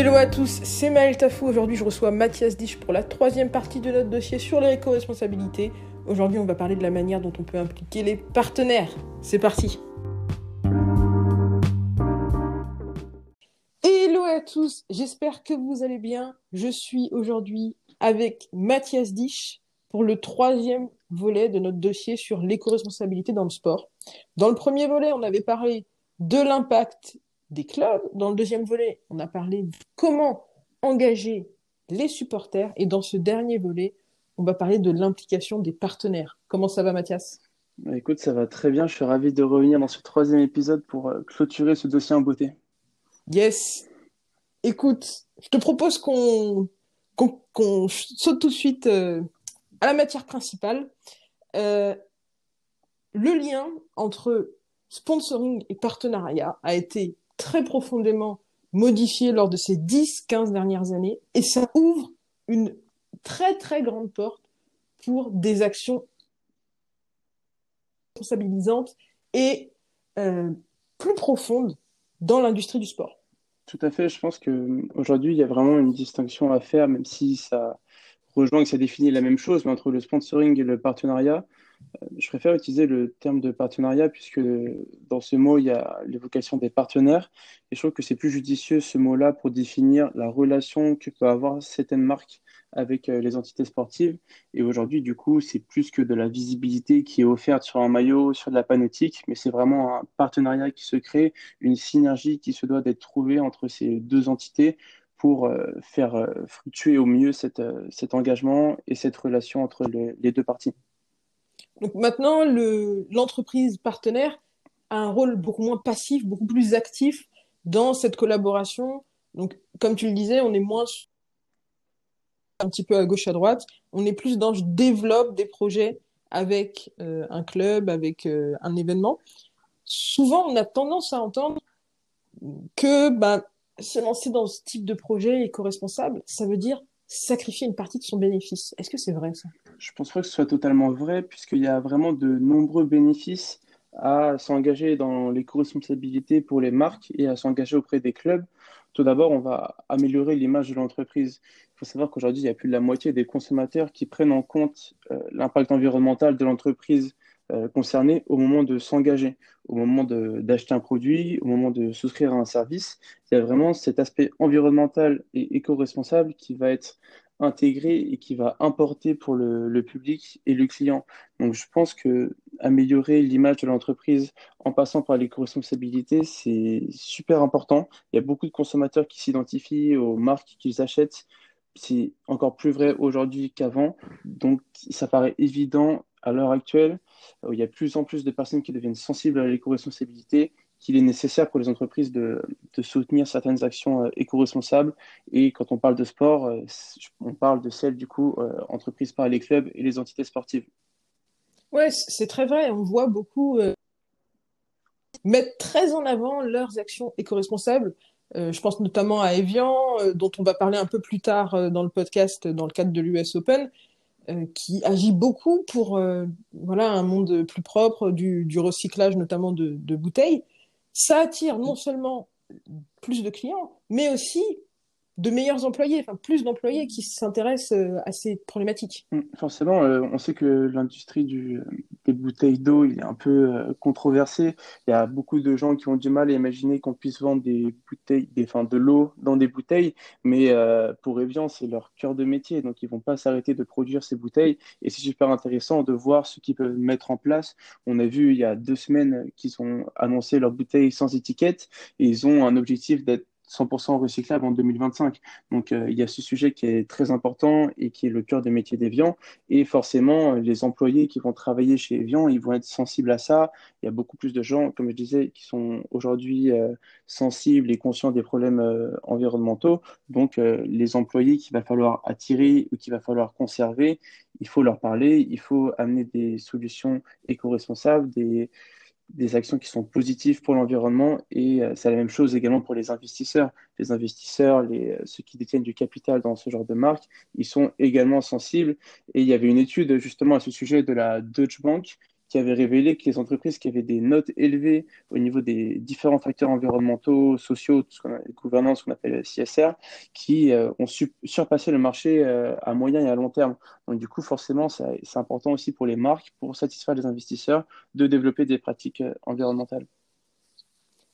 Hello à tous, c'est Maël Tafou. Aujourd'hui, je reçois Mathias Dich pour la troisième partie de notre dossier sur les éco-responsabilités. Aujourd'hui, on va parler de la manière dont on peut impliquer les partenaires. C'est parti Hello à tous, j'espère que vous allez bien. Je suis aujourd'hui avec Mathias Dich pour le troisième volet de notre dossier sur l'éco-responsabilité dans le sport. Dans le premier volet, on avait parlé de l'impact des clubs. Dans le deuxième volet, on a parlé de comment engager les supporters. Et dans ce dernier volet, on va parler de l'implication des partenaires. Comment ça va, Mathias? Bah, Écoute, ça va très bien. Je suis ravi de revenir dans ce troisième épisode pour euh, clôturer ce dossier en beauté. Yes. Écoute, je te propose qu'on saute tout de suite euh, à la matière principale. Euh, le lien entre sponsoring et partenariat a été très profondément modifié lors de ces 10-15 dernières années et ça ouvre une très très grande porte pour des actions responsabilisantes et euh, plus profondes dans l'industrie du sport. Tout à fait, je pense qu'aujourd'hui il y a vraiment une distinction à faire, même si ça rejoint que ça définit la même chose, mais entre le sponsoring et le partenariat, je préfère utiliser le terme de partenariat puisque dans ce mot, il y a l'évocation des partenaires. Et je trouve que c'est plus judicieux ce mot-là pour définir la relation que peut avoir certaines marques avec euh, les entités sportives. Et aujourd'hui, du coup, c'est plus que de la visibilité qui est offerte sur un maillot, sur de la panoptique, mais c'est vraiment un partenariat qui se crée, une synergie qui se doit d'être trouvée entre ces deux entités pour euh, faire euh, fructuer au mieux cet engagement et cette relation entre les deux parties. Donc maintenant, l'entreprise partenaire a un rôle beaucoup moins passif, beaucoup plus actif dans cette collaboration. Donc, comme tu le disais, on est moins un petit peu à gauche à droite, on est plus dans je développe des projets avec euh, un club, avec euh, un événement. Souvent, on a tendance à entendre que bah, se lancer dans ce type de projet éco-responsable, ça veut dire sacrifier une partie de son bénéfice. Est-ce que c'est vrai ça? Je pense pas que ce soit totalement vrai, puisqu'il y a vraiment de nombreux bénéfices à s'engager dans l'éco-responsabilité pour les marques et à s'engager auprès des clubs. Tout d'abord, on va améliorer l'image de l'entreprise. Il faut savoir qu'aujourd'hui, il y a plus de la moitié des consommateurs qui prennent en compte euh, l'impact environnemental de l'entreprise concernés au moment de s'engager, au moment d'acheter un produit, au moment de souscrire à un service. Il y a vraiment cet aspect environnemental et éco-responsable qui va être intégré et qui va importer pour le, public et le client. Donc je pense que améliorer l'image de l'entreprise en passant par l'éco-responsabilité, c'est super important. Il y a beaucoup de consommateurs qui s'identifient aux marques qu'ils achètent. C'est encore plus vrai aujourd'hui qu'avant. Donc ça paraît évident à l'heure actuelle, il y a de plus en plus de personnes qui deviennent sensibles à l'éco-responsabilité, qu'il est nécessaire pour les entreprises de, soutenir certaines actions euh, éco-responsables. Et quand on parle de sport, euh, on parle de celles, du coup, euh, entreprises par les clubs et les entités sportives. Oui, c'est très vrai. On voit beaucoup mettre très en avant leurs actions éco-responsables. je pense notamment à Evian, dont on va parler un peu plus tard dans le podcast dans le cadre de l'US Open, qui agit beaucoup pour euh, voilà un monde plus propre, du, recyclage notamment de, bouteilles. Ça attire non seulement plus de clients, mais aussi de meilleurs employés, enfin plus d'employés qui s'intéressent euh, à ces problématiques. Mm, forcément, euh, on sait que l'industrie des bouteilles d'eau il est un peu euh, controversée. Il y a beaucoup de gens qui ont du mal à imaginer qu'on puisse vendre des bouteilles, des, enfin, de l'eau dans des bouteilles, mais pour Evian, c'est leur cœur de métier, donc ils vont pas s'arrêter de produire ces bouteilles. Et c'est super intéressant de voir ce qu'ils peuvent mettre en place. On a vu il y a deux semaines qu'ils ont annoncé leurs bouteilles sans étiquette et ils ont un objectif d'être 100% recyclable en 2025. Donc il y a ce sujet qui est très important et qui est le cœur des métiers d'Evian. Et forcément, les employés qui vont travailler chez Evian, ils vont être sensibles à ça. Il y a beaucoup plus de gens, comme je disais, qui sont aujourd'hui sensibles et conscients des problèmes environnementaux. Donc les employés qu'il va falloir attirer ou qu'il va falloir conserver, il faut leur parler, il faut amener des solutions éco-responsables, des, des actions qui sont positives pour l'environnement et euh, c'est la même chose également pour les investisseurs. Les investisseurs, euh, ceux qui détiennent du capital dans ce genre de marque, ils sont également sensibles. Et il y avait une étude justement à ce sujet de la Deutsche Bank qui avait révélé que les entreprises qui avaient des notes élevées au niveau des différents facteurs environnementaux, sociaux, tout ce qu'on a, gouvernance, qu'on appelle CSR, qui euh, ont surpassé le marché euh, à moyen et à long terme. Donc du coup, forcément, c'est important aussi pour les marques, pour satisfaire les investisseurs, de développer des pratiques euh, environnementales.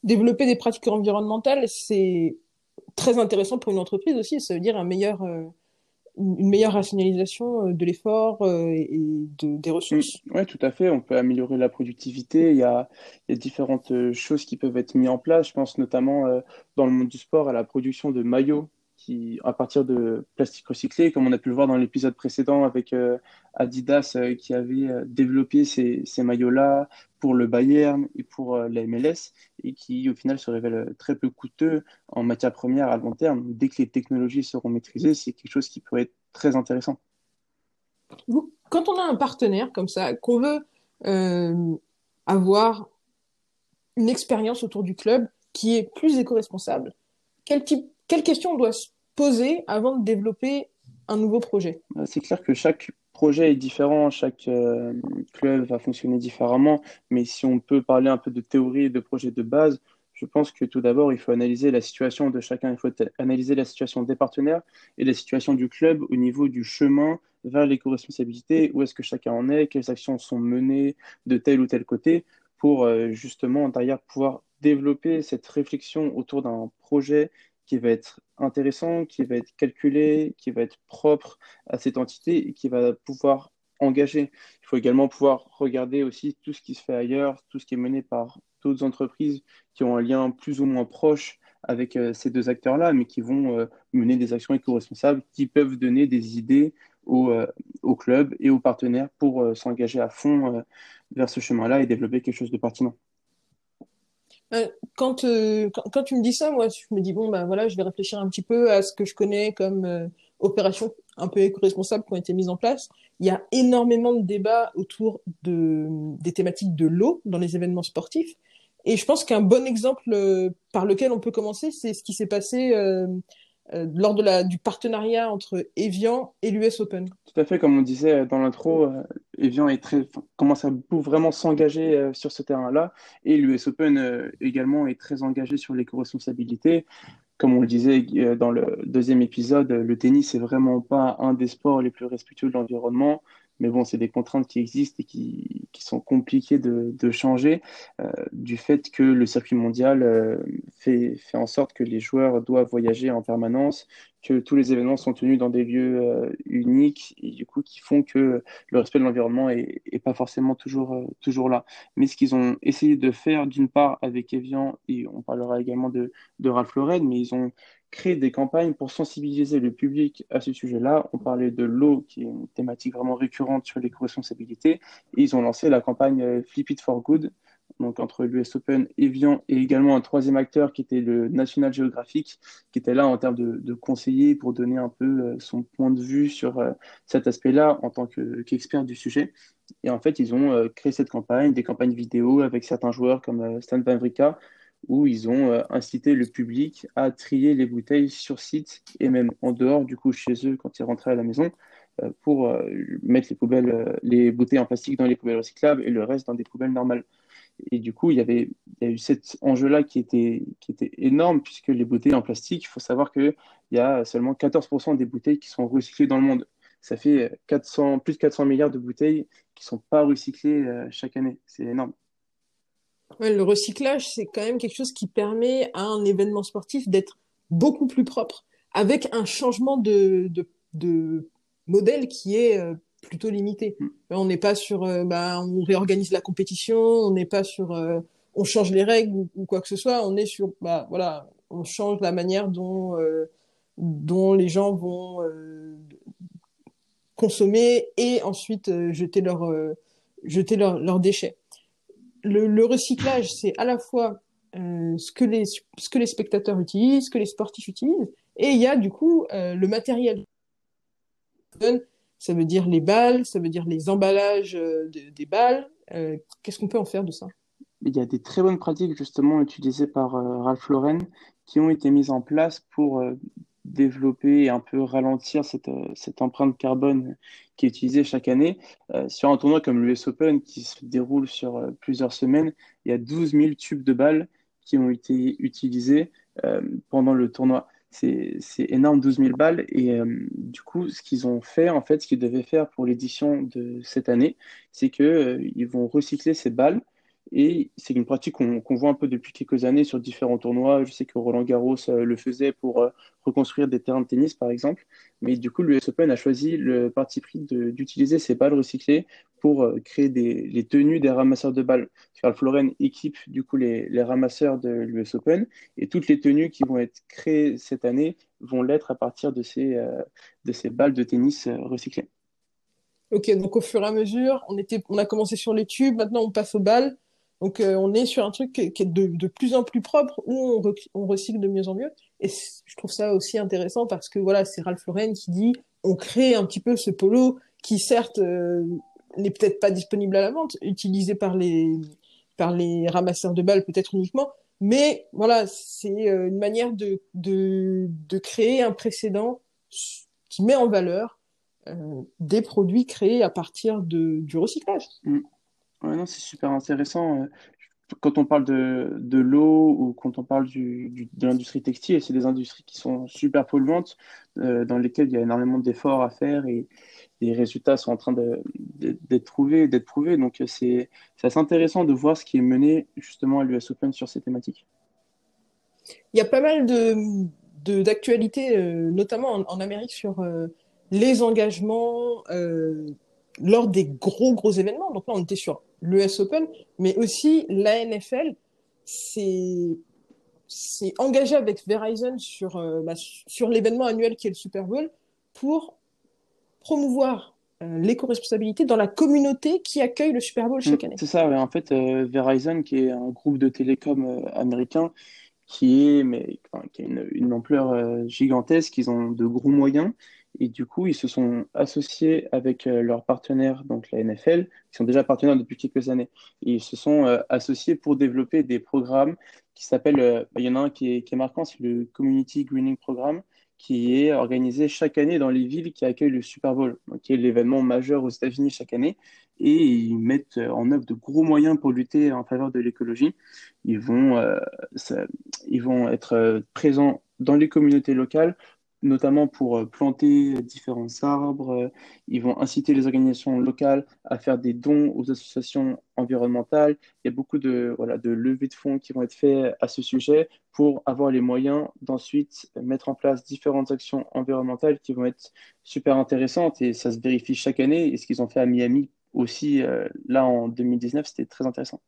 Développer des pratiques environnementales, c'est très intéressant pour une entreprise aussi. Ça veut dire un meilleur une meilleure rationalisation euh, de l'effort euh, et de, des ressources. Mm. Oui, tout à fait. On peut améliorer la productivité. Il y, a, il y a différentes euh, choses qui peuvent être mises en place. Je pense notamment dans le monde du sport à la production de maillots à partir de plastique recyclé, comme on a pu le voir dans l'épisode précédent avec euh, Adidas euh, qui avait euh, développé ces, ces maillots-là pour le Bayern et pour la MLS et qui au final se révèlent très peu coûteux en matière première à long terme. Dès que les technologies seront maîtrisées, c'est quelque chose qui pourrait être très intéressant. Quand on a un partenaire comme ça, qu'on veut avoir une expérience autour du club qui est plus éco-responsable, quel type quelles questions on doit se poser avant de développer un nouveau projet. Euh, C'est clair que chaque projet est différent, chaque euh, club va fonctionner différemment, mais si on peut parler un peu de théorie et de projet de base, je pense que tout d'abord, il faut analyser la situation de chacun, il faut analyser la situation des partenaires et la situation du club au niveau du chemin vers l'éco-responsabilité, où est-ce que chacun en est, quelles actions sont menées de tel ou tel côté, pour euh, justement derrière pouvoir développer cette réflexion autour d'un projet qui va être intéressant, qui va être calculé, qui va être propre à cette entité et qui va pouvoir engager. Il faut également pouvoir regarder aussi tout ce qui se fait ailleurs, tout ce qui est mené par d'autres entreprises qui ont un lien plus ou moins proche avec euh, ces deux acteurs-là, mais qui vont euh, mener des actions éco-responsables, qui peuvent donner des idées au, euh, au club et aux partenaires pour s'engager à fond vers ce chemin-là et développer quelque chose de pertinent. Euh, quand, euh, quand, tu me dis ça, moi, je me dis, bon, ben voilà, je vais réfléchir un petit peu à ce que je connais comme euh, opérations un peu éco-responsables qui ont été mises en place. Il y a énormément de débats autour de, des thématiques de l'eau dans les événements sportifs. Et je pense qu'un bon exemple par lequel on peut commencer, c'est ce qui s'est passé euh, lors de la, du partenariat entre Evian et l'US Open. Tout à fait, comme on disait dans l'intro, euh, Evian est très, commence à vraiment s'engager euh, sur ce terrain-là et l'US Open également est très engagé sur l'éco-responsabilité. Comme on le disait dans le deuxième épisode, le tennis n'est vraiment pas un des sports les plus respectueux de l'environnement. Mais bon, c'est des contraintes qui existent et qui, sont compliquées de, changer euh, du fait que le circuit mondial euh, fait en sorte que les joueurs doivent voyager en permanence, que tous les événements sont tenus dans des lieux euh, uniques et du coup qui font que le respect de l'environnement est, pas forcément toujours, euh, toujours là. Mais ce qu'ils ont essayé de faire d'une part avec Evian et on parlera également de, de Ralph Lauren, mais ils ont créé des campagnes pour sensibiliser le public à ce sujet-là. On parlait de l'eau, qui est une thématique vraiment récurrente sur l'éco-responsabilité. Et ils ont lancé la campagne euh, Flip It for Good, donc entre l'US Open, Evian et également un troisième acteur qui était le National Geographic, qui était là en termes de, conseiller pour donner un peu euh, son point de vue sur euh, cet aspect-là en tant qu'expert du sujet. Et en fait, ils ont créé cette campagne, des campagnes vidéo avec certains joueurs comme Stan Wawrinka, où ils ont incité le public à trier les bouteilles sur site et même en dehors, du coup, chez eux, quand ils rentraient à la maison, pour mettre les poubelles, les bouteilles en plastique dans les poubelles recyclables et le reste dans des poubelles normales. Et du coup, il y avait il y a eu cet enjeu-là qui était, qui était énorme, puisque les bouteilles en plastique, il faut savoir qu'il y a seulement 14% des bouteilles qui sont recyclées dans le monde. Ça fait 400, plus de 400 milliards de bouteilles qui ne sont pas recyclées euh, chaque année. C'est énorme. Le recyclage, c'est quand même quelque chose qui permet à un événement sportif d'être beaucoup plus propre, avec un changement de modèle qui est euh, plutôt limité. Mm. On n'est pas sur, euh, bah, on réorganise la compétition, on n'est pas sur, euh, on change les règles ou, quoi que ce soit. On est sur, bah, voilà, on change la manière dont, dont les gens vont consommer et ensuite jeter, leur, jeter leurs déchets. Le, le recyclage, c'est à la fois ce, que les, ce que les spectateurs utilisent, ce que les sportifs utilisent, et il y a du coup le matériel ça veut dire les balles, ça veut dire les emballages euh, des balles. Euh, qu'est-ce qu'on peut en faire de ça? Il y a des très bonnes pratiques justement utilisées par euh, Ralph Lauren qui ont été mises en place pour développer et un peu ralentir cette, cette, empreinte carbone qui est utilisée chaque année. sur un tournoi comme l'US Open qui se déroule sur plusieurs semaines, il y a 12 000 tubes de balles qui ont été utilisés pendant le tournoi c'est énorme, 12 000 balles. Et euh, du coup, ce qu'ils ont fait, en fait, ce qu'ils devaient faire pour l'édition de cette année, c'est qu'ils euh, vont recycler ces balles et c'est une pratique qu'on voit un peu depuis quelques années sur différents tournois. Je sais que Roland Garros euh, le faisait pour euh, reconstruire des terrains de tennis, par exemple. Mais du coup, l'US Open a choisi le parti pris d'utiliser ces balles recyclées pour euh, créer les tenues des ramasseurs de balles. Charles Floren équipe du coup les, ramasseurs de l'US Open et toutes les tenues qui vont être créées cette année vont l'être à partir de ces, balles de tennis recyclées. Ok, donc au fur et à mesure, on, on a commencé sur les tubes, maintenant on passe aux balles. Donc euh, on est sur un truc qui, est de, plus en plus propre où on, recycle de mieux en mieux. Et je trouve ça aussi intéressant parce que voilà, c'est Ralph Lauren qui dit on crée un petit peu ce polo qui certes euh, n'est peut-être pas disponible à la vente, utilisé par les par les ramasseurs de balles peut-être uniquement, mais voilà, c'est euh, une manière de, de, de créer un précédent qui met en valeur des produits créés à partir de, du recyclage. Mm. Ouais, non, c'est super intéressant. Euh, quand on parle de, de l'eau ou quand on parle du, de l'industrie textile, c'est des industries qui sont super polluantes, euh, dans lesquelles il y a énormément d'efforts à faire et les résultats sont en train d'être trouvés, d'être prouvés. Donc c'est assez intéressant de voir ce qui est mené justement à l'US Open sur ces thématiques. Il y a pas mal de d'actualités, euh, notamment en, Amérique, sur les engagements lors des gros gros événements. Donc là, on était sur l'US Open, mais aussi la NFL s'est engagé avec Verizon sur, euh, bah, sur l'événement annuel qui est le Super Bowl pour promouvoir euh, l'éco-responsabilité dans la communauté qui accueille le Super Bowl chaque mm, année. C'est ça, en fait, euh, Verizon, qui est un groupe de télécom américain, qui, est, mais, qui a une, une ampleur gigantesque, ils ont de gros moyens, et du coup, ils se sont associés avec euh, leurs partenaires, donc la NFL, qui sont déjà partenaires depuis quelques années. ils se sont euh, associés pour développer des programmes qui s'appellent, euh, bah, il y en a un qui est, marquant, c'est le Community Greening Programme, qui est organisé chaque année dans les villes qui accueillent le Super Bowl, qui est l'événement majeur aux États-Unis chaque année. Et ils mettent en œuvre de gros moyens pour lutter en faveur de l'écologie. Ils vont, ils vont être présents dans les communautés locales notamment pour euh, planter différents arbres. Euh, ils vont inciter les organisations locales à faire des dons aux associations environnementales. Il y a beaucoup de, voilà, de levées de fonds qui vont être faits à ce sujet pour avoir les moyens d'ensuite mettre en place différentes actions environnementales qui vont être super intéressantes et ça se vérifie chaque année. Et ce qu'ils ont fait à Miami aussi, euh, là en 2019, c'était très intéressant.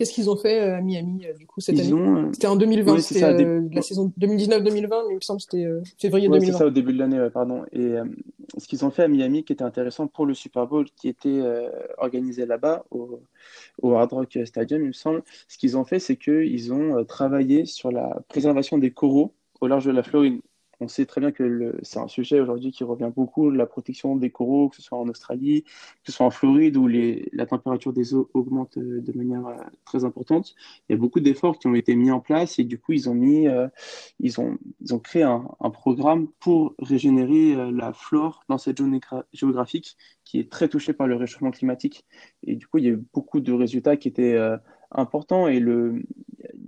Qu'est-ce qu'ils ont fait euh, à Miami euh, du coup cette année euh, C'était en 2020, c'était la saison 2019-2020, mais il me semble que c'était février ouais, 2020. C'est ça, au début de l'année, pardon. Et ce qu'ils ont fait à Miami, qui était intéressant pour le Super Bowl, qui était organisé là-bas, au, au, Hard Rock Stadium, il me semble, ce qu'ils ont fait, c'est qu'ils ont travaillé sur la préservation des coraux au large de la Floride on sait très bien que c'est un sujet aujourd'hui qui revient beaucoup, la protection des coraux, que ce soit en Australie, que ce soit en Floride, où la température des eaux augmente euh, de manière euh, très importante. Il y a beaucoup d'efforts qui ont été mis en place et du coup, ils ont, mis, euh, ils ont, ils ont créé un, programme pour régénérer la flore dans cette zone géographique qui est très touchée par le réchauffement climatique. Et du coup, il y a eu beaucoup de résultats qui étaient importants. Et il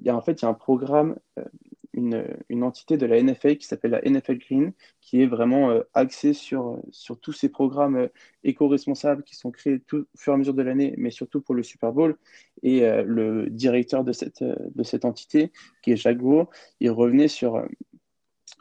y a, en fait, il y a un programme une, une, entité de la NFL qui s'appelle la NFL Green, qui est vraiment euh, axée sur, sur tous ces programmes euh, éco-responsables qui sont créés tout, au fur et à mesure de l'année, mais surtout pour le Super Bowl. Et euh, le directeur de cette, de cette entité, qui est Jacques Gros, il revenait sur,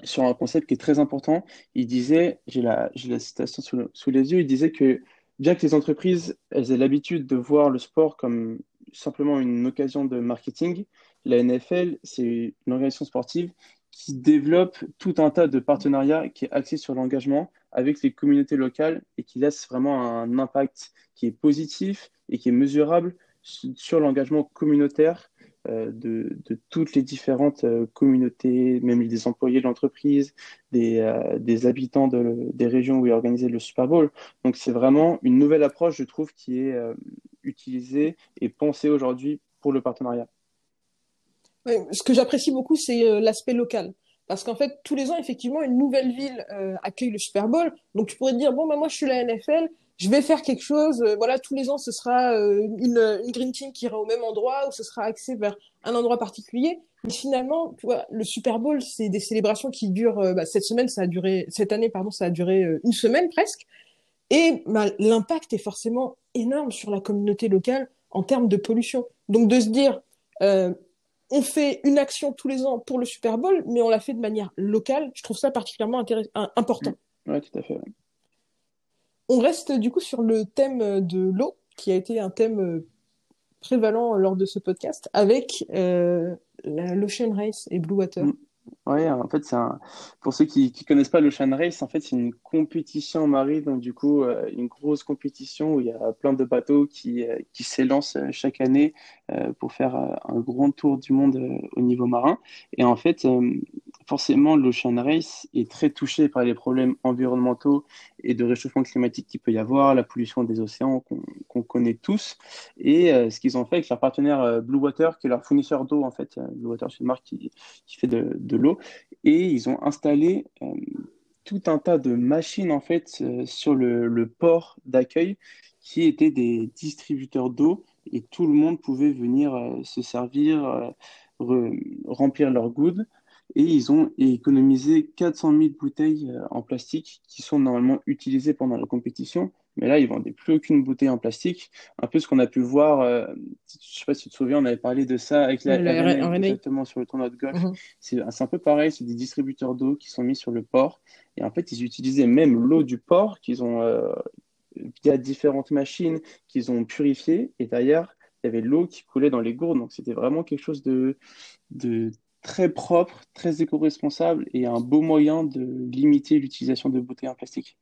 sur un concept qui est très important. Il disait, j'ai la, la citation sous, sous les yeux, il disait que bien que les entreprises elles aient l'habitude de voir le sport comme simplement une occasion de marketing, la NFL, c'est une organisation sportive qui développe tout un tas de partenariats qui est axé sur l'engagement avec les communautés locales et qui laisse vraiment un impact qui est positif et qui est mesurable sur l'engagement communautaire euh, de, toutes les différentes euh, communautés, même des employés de l'entreprise, des, euh, des, habitants des régions où est organisé le Super Bowl. Donc c'est vraiment une nouvelle approche, je trouve, qui est utilisée et pensée aujourd'hui pour le partenariat. Ce que j'apprécie beaucoup, c'est l'aspect local. Parce qu'en fait, tous les ans, effectivement, une nouvelle ville accueille le Super Bowl. Donc, tu pourrais te dire, bon, bah, moi, je suis la NFL, je vais faire quelque chose. Euh, voilà, tous les ans, ce sera euh, une, une, green team qui ira au même endroit ou ce sera axé vers un endroit particulier. Mais finalement, tu vois, le Super Bowl, c'est des célébrations qui durent. Euh, bah, cette semaine, ça a duré. Cette année, pardon, ça a duré une semaine presque. Et bah, l'impact est forcément énorme sur la communauté locale en termes de pollution. Donc de se dire, euh, on fait une action tous les ans pour le Super Bowl, mais on la fait de manière locale, je trouve ça particulièrement important. Oui, tout à fait. On reste du coup sur le thème de l'eau, qui a été un thème euh, prévalent lors de ce podcast, avec euh, l'Ocean Race et Blue Water. Mm. Oui, en fait, c'est un... pour ceux qui ne connaissent pas l'Ocean Race, en fait, c'est une compétition marine, donc du coup, euh, une grosse compétition où il y a plein de bateaux qui, qui s'élancent chaque année pour faire un grand tour du monde au niveau marin. Et en fait, forcément, l'Ocean Race est très touché par les problèmes environnementaux et de réchauffement climatique qu'il peut y avoir, la pollution des océans qu'on connaît tous. Et euh, ce qu'ils ont fait avec leur partenaire euh, Blue Water, qui est leur fournisseur d'eau, en fait, euh, Blue Water, c'est une marque qui, fait de, l'eau, et ils ont installé tout un tas de machines, en fait, sur le, port d'accueil, qui étaient des distributeurs d'eau, et tout le monde pouvait venir se servir, remplir leur good et ils ont économisé 400 000 bouteilles euh, en plastique qui sont normalement utilisées pendant la compétition. Mais là, ils vendaient plus aucune bouteille en plastique. Un peu ce qu'on a pu voir, euh, je ne sais pas si tu te souviens, on avait parlé de ça avec la, exactement sur le tournoi de golf. Mhm. C'est un peu pareil, c'est des distributeurs d'eau qui sont mis sur le port. Et en fait, ils utilisaient même l'eau du port qu'ils ont, euh, via différentes machines qu'ils ont purifiées. Et d'ailleurs, il y avait l'eau qui coulait dans les gourdes. Donc, c'était vraiment quelque chose de, de très propre, très éco-responsable et un beau moyen de limiter l'utilisation de bouteilles en plastique.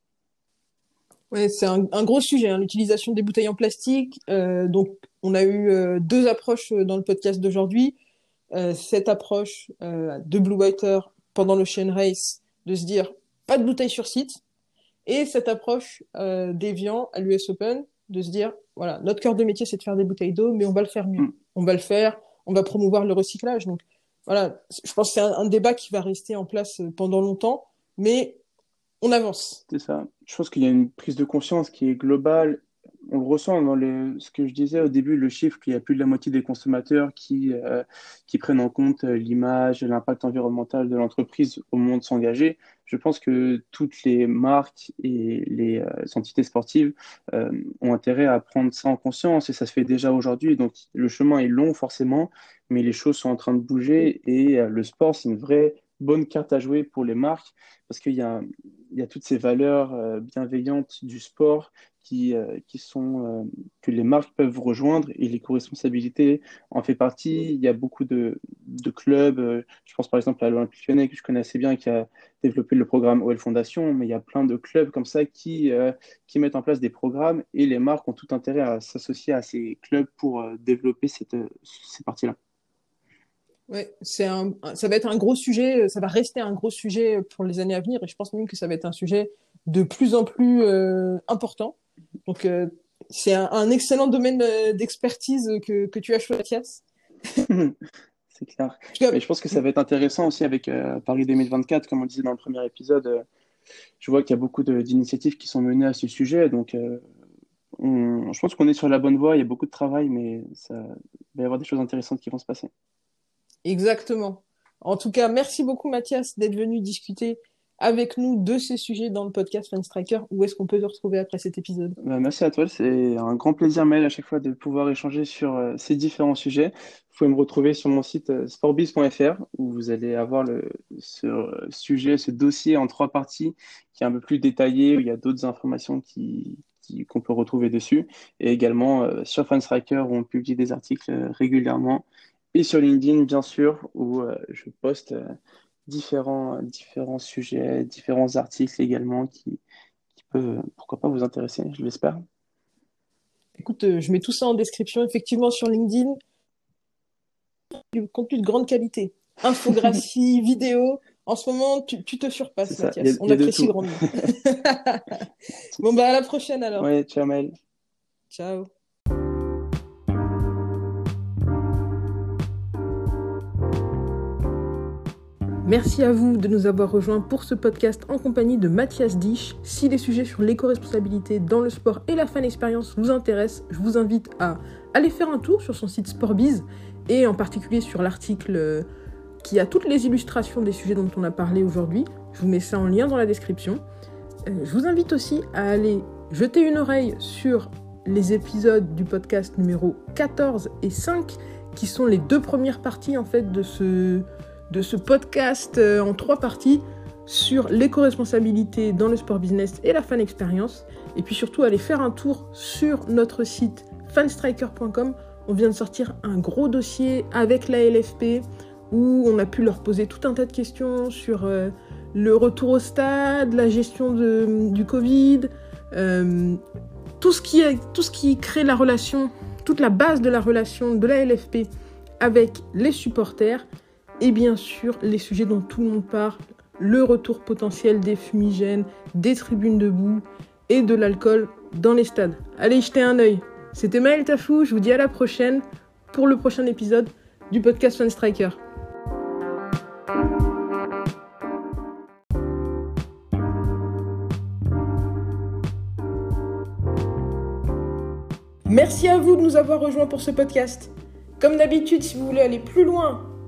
Oui, c'est un, gros sujet, hein, l'utilisation des bouteilles en plastique. Euh, donc, on a eu euh, deux approches dans le podcast d'aujourd'hui. Euh, cette approche de Blue Water pendant le Chain Race, de se dire pas de bouteilles sur site, et cette approche d'Evian à l'US Open, de se dire voilà, notre cœur de métier c'est de faire des bouteilles d'eau, mais on va le faire mieux. Mm. On va le faire, on va promouvoir le recyclage. Donc, voilà, je pense que c'est un, débat qui va rester en place euh, pendant longtemps, mais on avance. C'est ça. Je pense qu'il y a une prise de conscience qui est globale. On le ressent dans ce que je disais au début, le chiffre qu'il y a plus de la moitié des consommateurs qui, euh, prennent en compte euh, l'image, l'impact environnemental de l'entreprise au moment de s'engager. Je pense que toutes les marques et les entités sportives ont intérêt à prendre ça en conscience et ça se fait déjà aujourd'hui. Donc le chemin est long forcément, mais les choses sont en train de bouger et euh, le sport, c'est une vraie bonne carte à jouer pour les marques parce qu'il y a, toutes ces valeurs euh, bienveillantes du sport euh, qui sont, que les marques peuvent rejoindre et l'éco-responsabilité en fait partie. Il y a beaucoup de, clubs, je pense par exemple à l'Olympique Lyonnais que je connais assez bien qui a développé le programme OL Fondation, mais il y a plein de clubs comme ça qui, qui mettent en place des programmes et les marques ont tout intérêt à s'associer à ces clubs pour développer cette, ces parties-là. Un, ça va être un gros sujet, ça va rester un gros sujet pour les années à venir et je pense même que ça va être un sujet de plus en plus euh, important. Donc, euh, c'est un, excellent domaine euh, d'expertise que, que tu as choisi, Mathias. c'est clair. Mais je pense que ça va être intéressant aussi avec Paris 2024, comme on disait dans le premier épisode. je vois qu'il y a beaucoup d'initiatives qui sont menées à ce sujet, donc je pense qu'on est sur la bonne voie. Il y a beaucoup de travail, mais ça il va y avoir des choses intéressantes qui vont se passer. Exactement. En tout cas, merci beaucoup Mathias d'être venu discuter avec nous de ces sujets dans le podcast Fan Striker. Où est-ce qu'on peut te retrouver après cet épisode? Bah, Merci à toi, c'est un grand plaisir Maël à chaque fois de pouvoir échanger sur euh, ces différents sujets. Vous pouvez me retrouver sur mon site euh, sportbiz.fr où vous allez avoir le, ce euh, sujet, ce dossier en trois parties qui est un peu plus détaillé, où il y a d'autres informations qui, qu'on peut retrouver dessus. Et également sur Fan Striker où on publie des articles régulièrement Et sur LinkedIn, bien sûr, où je poste différents, différents sujets, différents articles également qui, qui peuvent, pourquoi pas, vous intéresser, je l'espère. Écoute, euh, je mets tout ça en description. Effectivement, sur LinkedIn, du contenu de grande qualité. Infographie, vidéo. En ce moment, tu, te surpasses, Mathias. On apprécie grandement. bon, bah, à la prochaine alors. Ouais, ciao, Mel. Ciao. Merci à vous de nous avoir rejoints pour ce podcast en compagnie de Mathias Dich. Si les sujets sur l'éco-responsabilité dans le sport et la fan expérience vous intéressent, je vous invite à aller faire un tour sur son site Sportbiz et en particulier sur l'article euh, qui a toutes les illustrations des sujets dont on a parlé aujourd'hui. Je vous mets ça en lien dans la description. Euh, je vous invite aussi à aller jeter une oreille sur les épisodes du podcast numéro 14 et 5 qui sont les deux premières parties en fait de ce de ce podcast euh, en trois parties sur l'éco-responsabilité dans le sport business et la fan expérience. Et puis surtout, aller faire un tour sur notre site fanstriker.com. On vient de sortir un gros dossier avec la LFP où on a pu leur poser tout un tas de questions sur euh, le retour au stade, la gestion de, du Covid, euh, tout, ce qui tout ce qui crée la relation, toute la base de la relation de la LFP avec les supporters et bien sûr les sujets dont tout le monde parle, le retour potentiel des fumigènes, des tribunes debout et de l'alcool dans les stades. Allez jeter un œil. C'était Maël Tafou, je vous dis à la prochaine pour le prochain épisode du podcast Fan Striker. Merci à vous de nous avoir rejoints pour ce podcast. Comme d'habitude, si vous voulez aller plus loin